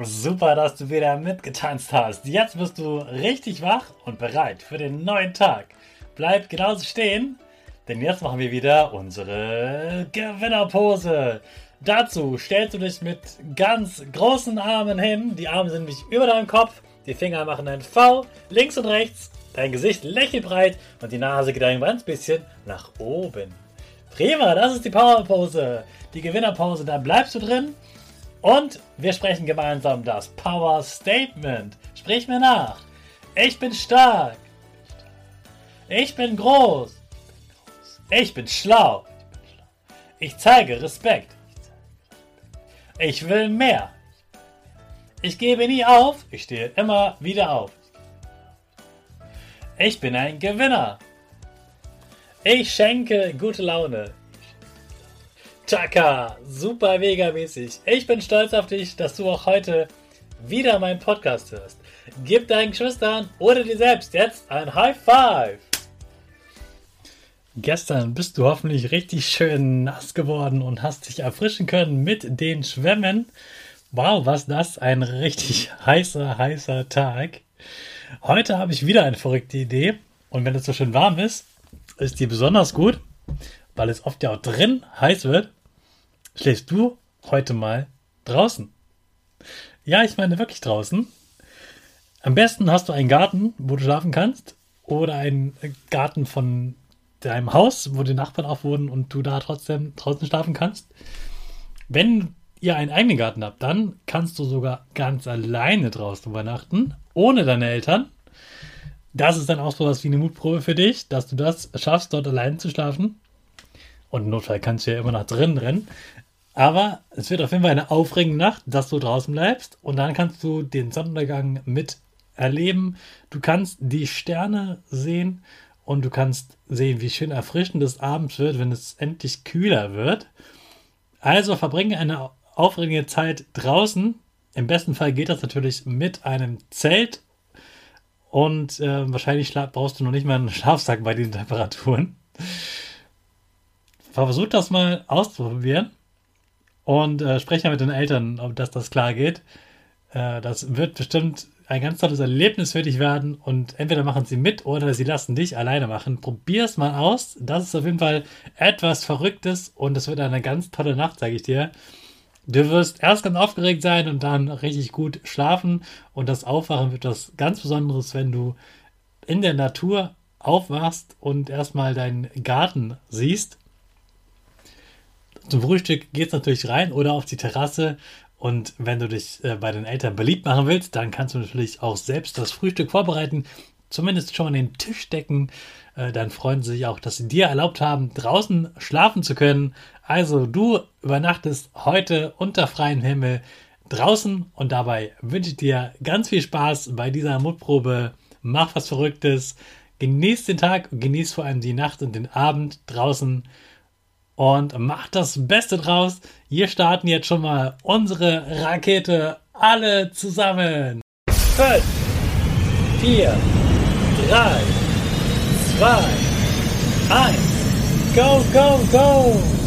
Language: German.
Super, dass du wieder mitgetanzt hast. Jetzt bist du richtig wach und bereit für den neuen Tag. Bleib genauso stehen, denn jetzt machen wir wieder unsere Gewinnerpose. Dazu stellst du dich mit ganz großen Armen hin. Die Arme sind nicht über deinem Kopf. Die Finger machen ein V links und rechts. Dein Gesicht lächelt breit und die Nase geht ein ganz bisschen nach oben. Prima, das ist die Powerpose. Die Gewinnerpose, da bleibst du drin und wir sprechen gemeinsam das Power Statement. Sprich mir nach. Ich bin stark. Ich bin groß. Ich bin schlau. Ich zeige Respekt. Ich will mehr. Ich gebe nie auf. Ich stehe immer wieder auf. Ich bin ein Gewinner. Ich schenke gute Laune. Chaka, super mega mäßig. Ich bin stolz auf dich, dass du auch heute wieder meinen Podcast hörst. Gib deinen Geschwistern oder dir selbst jetzt ein High Five. Gestern bist du hoffentlich richtig schön nass geworden und hast dich erfrischen können mit den Schwämmen. Wow, was das ein richtig heißer, heißer Tag. Heute habe ich wieder eine verrückte Idee und wenn es so schön warm ist, ist die besonders gut, weil es oft ja auch drin heiß wird schläfst du heute mal draußen? Ja, ich meine wirklich draußen. Am besten hast du einen Garten, wo du schlafen kannst, oder einen Garten von deinem Haus, wo die Nachbarn auch wohnen und du da trotzdem draußen schlafen kannst. Wenn ihr einen eigenen Garten habt, dann kannst du sogar ganz alleine draußen übernachten, ohne deine Eltern. Das ist dann auch so was wie eine Mutprobe für dich, dass du das schaffst, dort allein zu schlafen. Und im Notfall kannst du ja immer nach drinnen rennen. Aber es wird auf jeden Fall eine aufregende Nacht, dass du draußen bleibst und dann kannst du den Sonnenuntergang mit erleben. Du kannst die Sterne sehen und du kannst sehen, wie schön erfrischend es abends wird, wenn es endlich kühler wird. Also verbringe eine aufregende Zeit draußen. Im besten Fall geht das natürlich mit einem Zelt und äh, wahrscheinlich brauchst du noch nicht mal einen Schlafsack bei diesen Temperaturen. Versuch das mal auszuprobieren und äh, spreche mal mit den Eltern, ob das, das klar geht. Äh, das wird bestimmt ein ganz tolles Erlebnis für dich werden und entweder machen sie mit oder sie lassen dich alleine machen. Probier es mal aus. Das ist auf jeden Fall etwas Verrücktes und es wird eine ganz tolle Nacht, sage ich dir. Du wirst erst ganz aufgeregt sein und dann richtig gut schlafen und das Aufwachen wird was ganz Besonderes, wenn du in der Natur aufwachst und erstmal deinen Garten siehst zum Frühstück geht es natürlich rein oder auf die Terrasse. Und wenn du dich äh, bei den Eltern beliebt machen willst, dann kannst du natürlich auch selbst das Frühstück vorbereiten. Zumindest schon an den Tisch decken. Äh, dann freuen sie sich auch, dass sie dir erlaubt haben, draußen schlafen zu können. Also du übernachtest heute unter freiem Himmel draußen und dabei wünsche ich dir ganz viel Spaß bei dieser Mutprobe. Mach was Verrücktes. Genieß den Tag und genieß vor allem die Nacht und den Abend draußen und macht das Beste draus. Wir starten jetzt schon mal unsere Rakete alle zusammen. 5, 4, 3, 2, 1, go, go, go!